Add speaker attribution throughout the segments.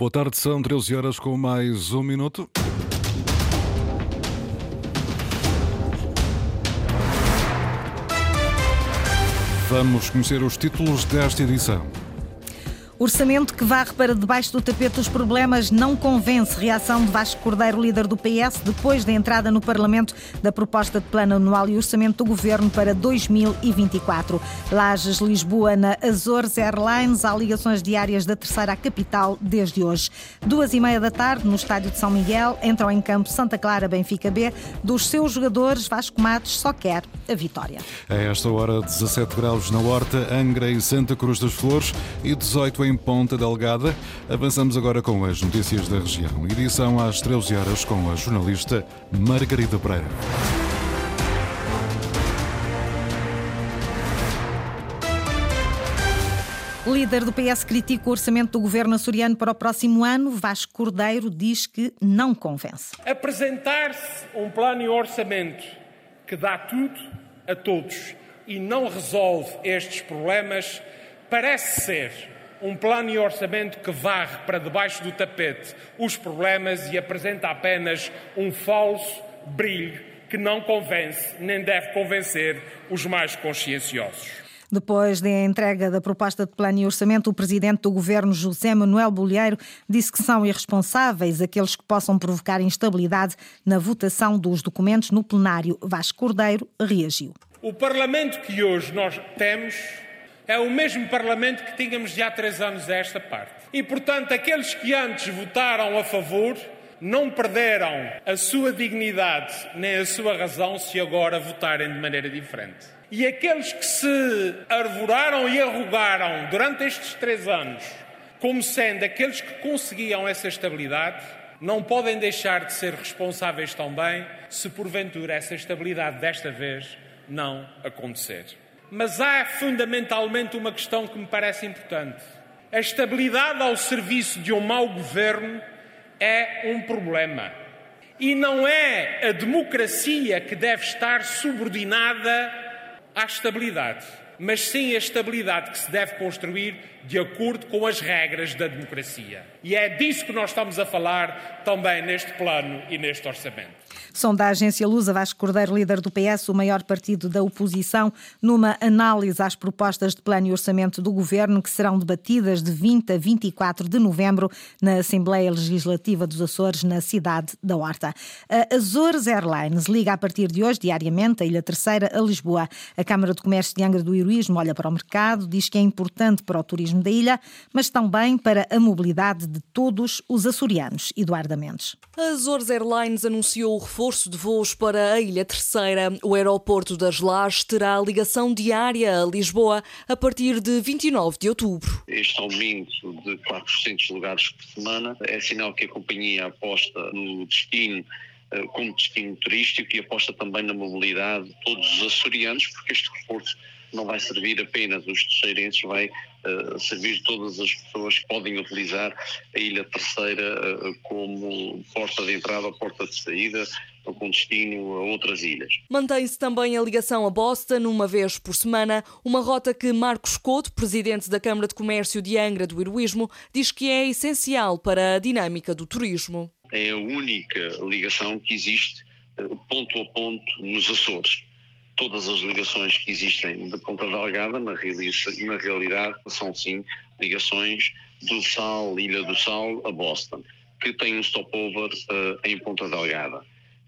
Speaker 1: Boa tarde, são 13 horas com mais um minuto. Vamos conhecer os títulos desta edição.
Speaker 2: Orçamento que varre para debaixo do tapete os problemas não convence. Reação de Vasco Cordeiro, líder do PS, depois da entrada no Parlamento da proposta de plano anual e orçamento do governo para 2024. Lages, Lisboa, na Azores Airlines, há ligações diárias da terceira à capital desde hoje. Duas e meia da tarde, no estádio de São Miguel, entram em campo Santa Clara Benfica B. Dos seus jogadores, Vasco Matos só quer a vitória.
Speaker 1: A esta hora, 17 graus na Horta, Angra e Santa Cruz das Flores e 18 em em Ponta Delgada. Avançamos agora com as notícias da região. Edição às 13 horas com a jornalista Margarida Pereira.
Speaker 2: O líder do PS critica o orçamento do governo açoriano para o próximo ano. Vasco Cordeiro diz que não convence.
Speaker 3: Apresentar-se um plano e orçamento que dá tudo a todos e não resolve estes problemas parece ser um plano e orçamento que varre para debaixo do tapete os problemas e apresenta apenas um falso brilho que não convence nem deve convencer os mais conscienciosos.
Speaker 2: Depois da entrega da proposta de plano e orçamento, o presidente do governo, José Manuel Bolheiro, disse que são irresponsáveis aqueles que possam provocar instabilidade na votação dos documentos no plenário. Vasco Cordeiro reagiu.
Speaker 3: O Parlamento que hoje nós temos é o mesmo Parlamento que tínhamos já há três anos a esta parte. E, portanto, aqueles que antes votaram a favor não perderam a sua dignidade nem a sua razão se agora votarem de maneira diferente. E aqueles que se arvoraram e arrogaram durante estes três anos como sendo aqueles que conseguiam essa estabilidade, não podem deixar de ser responsáveis também se porventura essa estabilidade desta vez não acontecer. Mas há fundamentalmente uma questão que me parece importante. A estabilidade ao serviço de um mau governo é um problema. E não é a democracia que deve estar subordinada à estabilidade, mas sim a estabilidade que se deve construir de acordo com as regras da democracia. E é disso que nós estamos a falar também neste plano e neste orçamento.
Speaker 2: Som da agência Lusa, Vasco Cordeiro, líder do PS, o maior partido da oposição, numa análise às propostas de plano e orçamento do governo que serão debatidas de 20 a 24 de novembro na Assembleia Legislativa dos Açores, na cidade da Horta. A Azores Airlines liga a partir de hoje, diariamente, a Ilha Terceira a Lisboa. A Câmara de Comércio de Angra do Heroísmo olha para o mercado, diz que é importante para o turismo da ilha, mas também para a mobilidade de todos os açorianos. Eduardo Mendes.
Speaker 4: A Azores Airlines anunciou o reforço de voos para a Ilha Terceira. O aeroporto das Lajes terá ligação diária a Lisboa a partir de 29 de outubro.
Speaker 5: Este aumento de 400 lugares por semana é sinal que a companhia aposta no destino eh, como destino turístico e aposta também na mobilidade de todos os açorianos, porque este reforço não vai servir apenas os terceirenses, vai uh, servir todas as pessoas que podem utilizar a Ilha Terceira uh, como porta de entrada ou porta de saída ou com destino a outras ilhas.
Speaker 4: Mantém-se também a ligação a Boston, uma vez por semana, uma rota que Marcos Couto, presidente da Câmara de Comércio de Angra do Heroísmo, diz que é essencial para a dinâmica do turismo.
Speaker 5: É a única ligação que existe ponto a ponto nos Açores todas as ligações que existem de Ponta Delgada, na, na realidade, são sim ligações do Sal, Ilha do Sal, a Boston, que tem um stopover uh, em Ponta Delgada.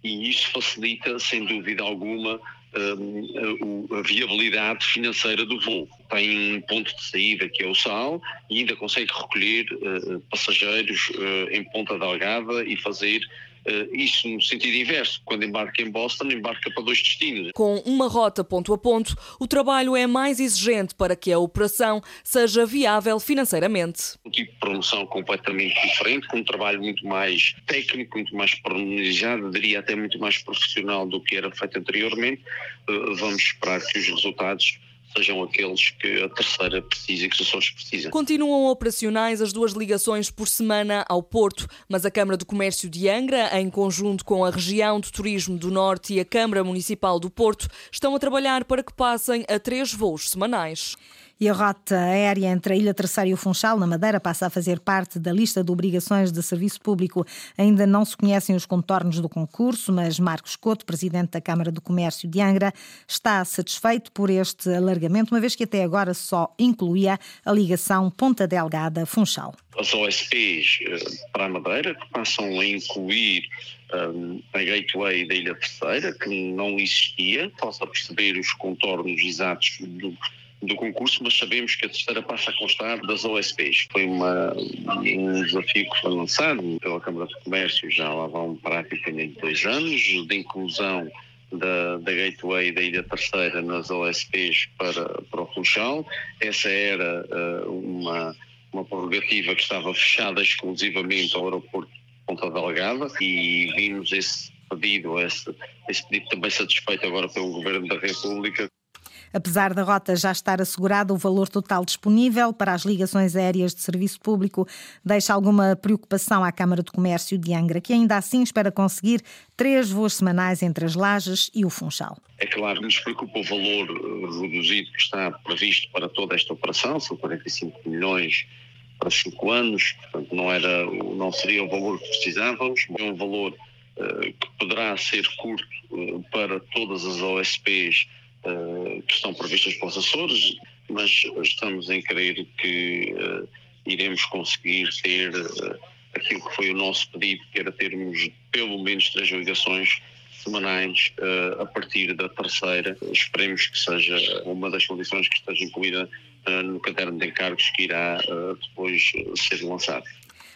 Speaker 5: E isso facilita, sem dúvida alguma, uh, a viabilidade financeira do voo. Tem um ponto de saída que é o Sal e ainda consegue recolher uh, passageiros em Ponta Delgada e fazer Uh, isso no sentido inverso. Quando embarca em Boston, embarca para dois destinos.
Speaker 4: Com uma rota ponto a ponto, o trabalho é mais exigente para que a operação seja viável financeiramente.
Speaker 5: Um tipo de promoção completamente diferente, com um trabalho muito mais técnico, muito mais pormenorizado, diria até muito mais profissional do que era feito anteriormente. Uh, vamos esperar que os resultados sejam aqueles que a terceira precisa e que os Açores precisam.
Speaker 4: Continuam operacionais as duas ligações por semana ao Porto, mas a Câmara do Comércio de Angra, em conjunto com a Região de Turismo do Norte e a Câmara Municipal do Porto, estão a trabalhar para que passem a três voos semanais.
Speaker 2: E a rota aérea entre a Ilha Terceira e o Funchal, na Madeira, passa a fazer parte da lista de obrigações de serviço público. Ainda não se conhecem os contornos do concurso, mas Marcos Couto, presidente da Câmara do Comércio de Angra, está satisfeito por este alargamento, uma vez que até agora só incluía a ligação Ponta Delgada Funchal.
Speaker 5: As OSPs eh, para a Madeira, que passam a incluir um, eh, a gateway da Ilha Terceira, que não existia, possa perceber os contornos exatos do do concurso, mas sabemos que a terceira passa a constar das OSPs. Foi uma, um desafio que foi lançado pela Câmara de Comércio já lá vão praticamente dois anos, de inclusão da, da Gateway da Ilha Terceira nas OSPs para, para o Funchal. Essa era uh, uma, uma prerrogativa que estava fechada exclusivamente ao aeroporto de Ponta Delgada e vimos esse pedido, esse, esse pedido também satisfeito agora pelo Governo da República,
Speaker 2: Apesar da rota já estar assegurada, o valor total disponível para as ligações aéreas de serviço público deixa alguma preocupação à Câmara de Comércio de Angra, que ainda assim espera conseguir três voos semanais entre as Lajes e o Funchal.
Speaker 5: É claro que nos preocupa o valor eh, reduzido que está previsto para toda esta operação, são 45 milhões para cinco anos, portanto não, era, não seria o valor que precisávamos, é um valor uh, que poderá ser curto uh, para todas as OSPs uh, que estão previstas para os Açores, mas estamos em crer que uh, iremos conseguir ter uh, aquilo que foi o nosso pedido, que era termos pelo menos três ligações semanais a partir da terceira. Esperemos que seja uma das condições que esteja incluída no caderno de encargos que irá depois ser lançado.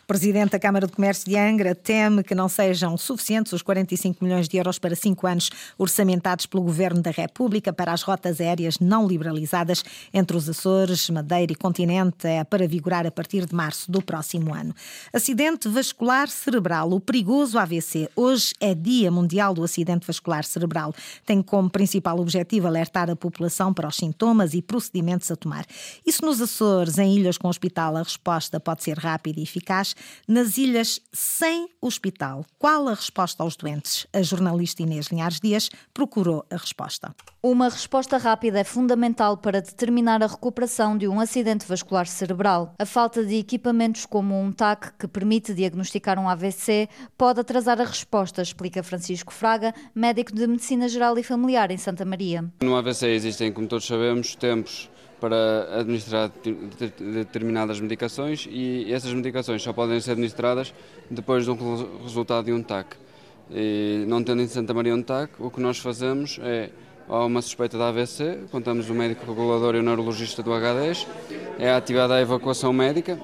Speaker 2: Presidente da Câmara de Comércio de Angra teme que não sejam suficientes os 45 milhões de euros para cinco anos orçamentados pelo Governo da República para as rotas aéreas não liberalizadas entre os Açores, Madeira e Continente é para vigorar a partir de março do próximo ano. Acidente vascular cerebral, o perigoso AVC. Hoje é Dia Mundial do Acidente Vascular Cerebral. Tem como principal objetivo alertar a população para os sintomas e procedimentos a tomar. Se nos Açores, em ilhas com hospital, a resposta pode ser rápida e eficaz, nas ilhas sem hospital. Qual a resposta aos doentes? A jornalista Inês Linhares Dias procurou a resposta.
Speaker 6: Uma resposta rápida é fundamental para determinar a recuperação de um acidente vascular cerebral. A falta de equipamentos como um TAC que permite diagnosticar um AVC pode atrasar a resposta, explica Francisco Fraga, médico de Medicina Geral e Familiar em Santa Maria.
Speaker 7: No AVC existem, como todos sabemos, tempos para administrar determinadas medicações e essas medicações só podem ser administradas depois do resultado de um TAC. E não tendo em Santa Maria um TAC, o que nós fazemos é, há uma suspeita de AVC, contamos o médico regulador e o neurologista do H10, é ativada a evacuação médica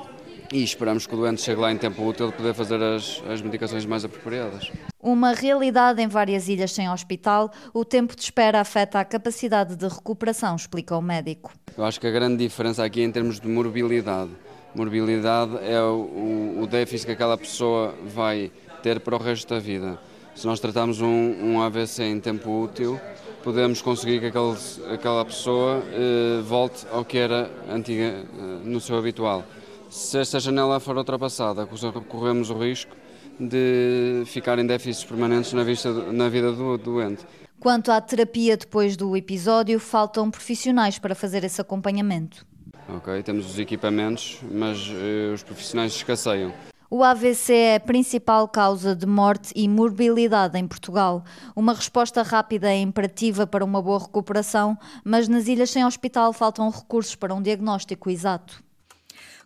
Speaker 7: e esperamos que o doente chegue lá em tempo útil de poder fazer as, as medicações mais apropriadas.
Speaker 6: Uma realidade em várias ilhas sem hospital, o tempo de espera afeta a capacidade de recuperação, explica o médico.
Speaker 7: Eu acho que a grande diferença aqui é em termos de morbilidade. Morbilidade é o, o déficit que aquela pessoa vai ter para o resto da vida. Se nós tratarmos um, um AVC em tempo útil, podemos conseguir que aquele, aquela pessoa eh, volte ao que era antiga, eh, no seu habitual. Se esta janela for ultrapassada, corremos o risco de ficar em déficits permanentes na, vista, na vida do doente.
Speaker 6: Quanto à terapia depois do episódio, faltam profissionais para fazer esse acompanhamento.
Speaker 7: Ok, temos os equipamentos, mas uh, os profissionais escasseiam.
Speaker 6: O AVC é a principal causa de morte e morbilidade em Portugal. Uma resposta rápida é imperativa para uma boa recuperação, mas nas ilhas sem hospital faltam recursos para um diagnóstico exato.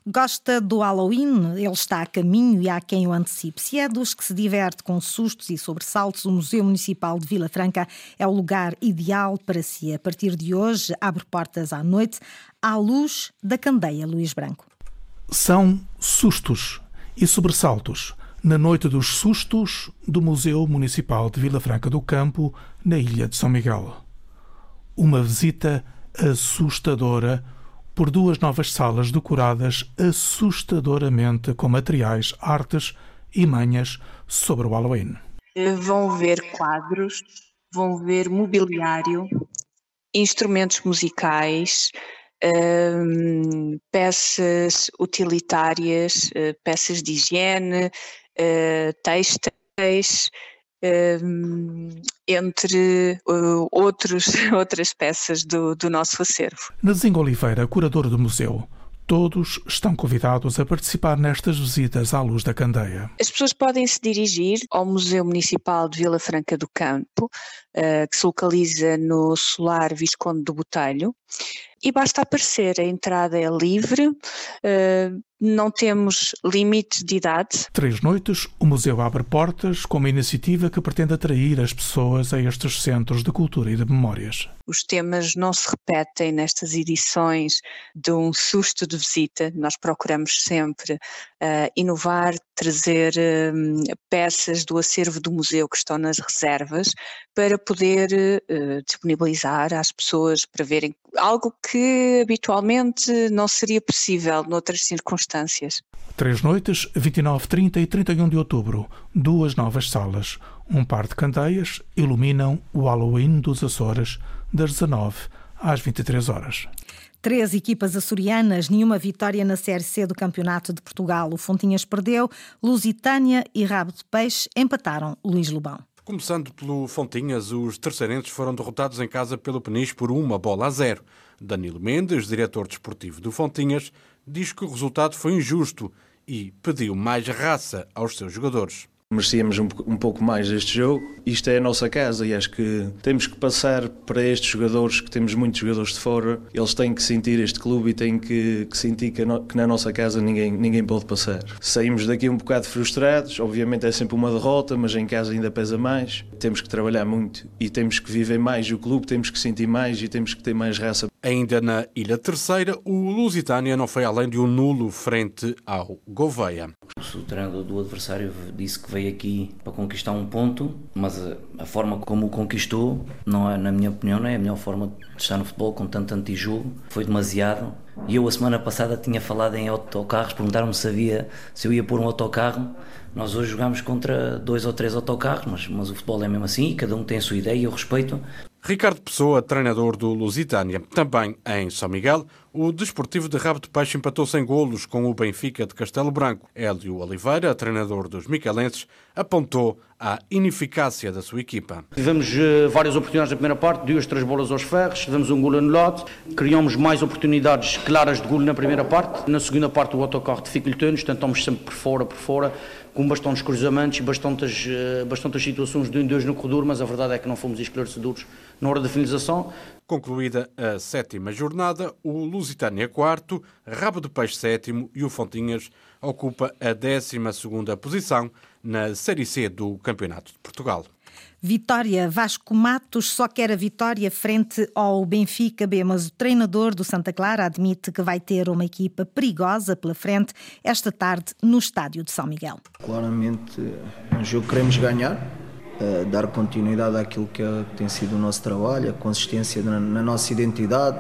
Speaker 2: Gosta do Halloween? Ele está a caminho e há quem o antecipe. Se é dos que se diverte com sustos e sobressaltos, o Museu Municipal de Vila Franca é o lugar ideal para si. A partir de hoje, abre portas à noite à luz da candeia Luís Branco.
Speaker 8: São sustos e sobressaltos na Noite dos Sustos do Museu Municipal de Vila Franca do Campo, na Ilha de São Miguel. Uma visita assustadora por duas novas salas decoradas assustadoramente com materiais, artes e manhas sobre o Halloween.
Speaker 9: Vão ver quadros, vão ver mobiliário, instrumentos musicais, um, peças utilitárias, uh, peças de higiene, uh, têxteis, entre outros, outras peças do, do nosso acervo.
Speaker 8: Nazinho Oliveira, curadora do museu, Todos estão convidados a participar nestas visitas à luz da candeia.
Speaker 9: As pessoas podem se dirigir ao Museu Municipal de Vila Franca do Campo, eh, que se localiza no Solar Visconde do Botelho, e basta aparecer. A entrada é livre, eh, não temos limite de idade.
Speaker 8: Três noites, o museu abre portas com uma iniciativa que pretende atrair as pessoas a estes centros de cultura e de memórias.
Speaker 9: Os temas não se repetem nestas edições de um susto de visita. Nós procuramos sempre uh, inovar, trazer uh, peças do acervo do museu que estão nas reservas para poder uh, disponibilizar às pessoas para verem algo que habitualmente não seria possível noutras circunstâncias.
Speaker 8: Três noites, 29, 30 e 31 de outubro, duas novas salas. Um par de candeias iluminam o Halloween dos Açores das 19 às 23 horas.
Speaker 2: Três equipas açorianas, nenhuma vitória na Série C do Campeonato de Portugal. O Fontinhas perdeu, Lusitânia e Rabo de Peixe empataram Luís Lobão.
Speaker 10: Começando pelo Fontinhas, os terceirenses foram derrotados em casa pelo Peniche por uma bola a zero. Danilo Mendes, diretor desportivo do Fontinhas, diz que o resultado foi injusto e pediu mais raça aos seus jogadores.
Speaker 11: Merecíamos um, um, pouco mais este jogo. Isto é a nossa casa e acho que temos que passar para estes jogadores, que temos muitos jogadores de fora, eles têm que sentir este clube e têm que, que sentir que, no, que, na nossa casa ninguém, ninguém pode passar. Saímos daqui um bocado frustrados, obviamente é sempre uma derrota, mas em casa ainda pesa mais. Temos que trabalhar muito e temos que viver mais o clube, temos que sentir mais e temos que ter mais raça.
Speaker 10: Ainda na Ilha Terceira, o Lusitânia não foi além de um nulo frente ao Gouveia.
Speaker 12: O treinador do adversário disse que veio aqui para conquistar um ponto, mas a, forma como o conquistou, não é, na minha opinião, não é a melhor forma de estar no futebol com tanto antijogo. Foi demasiado. E eu, a semana passada, tinha falado em autocarros, perguntaram-me se, se eu ia pôr um autocarro. Nós hoje jogamos contra dois ou três autocarros, mas, mas o futebol é mesmo assim, cada um tem a sua ideia e eu respeito.
Speaker 10: Ricardo Pessoa, treinador do Lusitânia. Também em São Miguel, o Desportivo de Rabo de Peixe empatou sem golos com o Benfica de Castelo Branco. Hélio Oliveira, treinador dos Miquelenses, apontou a ineficácia da sua equipa.
Speaker 13: Tivemos uh, várias oportunidades na primeira parte, duas, três bolas aos ferros, tivemos um gol anulado, criamos mais oportunidades claras de gol na primeira parte. Na segunda parte o autocarro dificultou-nos, tentamos sempre por fora, por fora, com bastantes cruzamentos e bastantes, uh, bastantes situações de um dois no corredor, mas a verdade é que não fomos esclarecedores na hora da finalização.
Speaker 10: Concluída a sétima jornada, o Lusitânia quarto, Rabo de Peixe sétimo e o Fontinhas ocupa a décima segunda posição na Série C do Campeonato de Portugal.
Speaker 2: Vitória, Vasco Matos só quer a vitória frente ao Benfica B, mas o treinador do Santa Clara admite que vai ter uma equipa perigosa pela frente esta tarde no estádio de São Miguel.
Speaker 14: Claramente, um jogo que queremos ganhar, dar continuidade àquilo que, é, tem sido o nosso trabalho, a consistência na, nossa identidade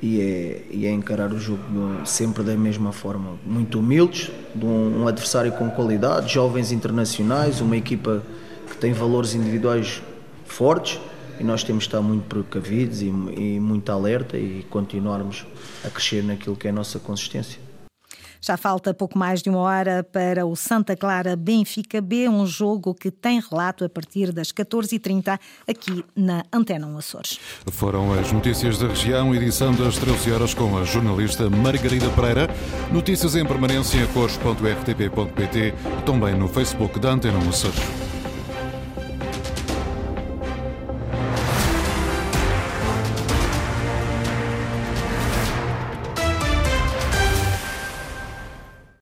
Speaker 14: e é, e é, encarar o jogo sempre da mesma forma, muito humildes, de um, adversário com qualidade, jovens internacionais, uma equipa que tem valores individuais fortes e nós temos de estar muito precavidos e, e muito alerta e continuarmos a crescer naquilo que é a nossa consistência.
Speaker 2: Já falta pouco mais de uma hora para o Santa Clara Benfica B, um jogo que tem relato a partir das 14h30 aqui na Antena 1 Açores.
Speaker 1: Foram as notícias da região, edição das 13 horas com a jornalista Margarida Pereira. Notícias em permanência em cores.rtp.pt também no Facebook da Antena 1 Açores.